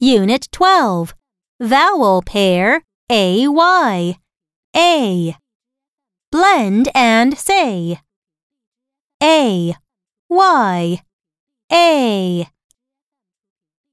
Unit 12 Vowel pair A-Y. A. Blend and say. A. Y. A.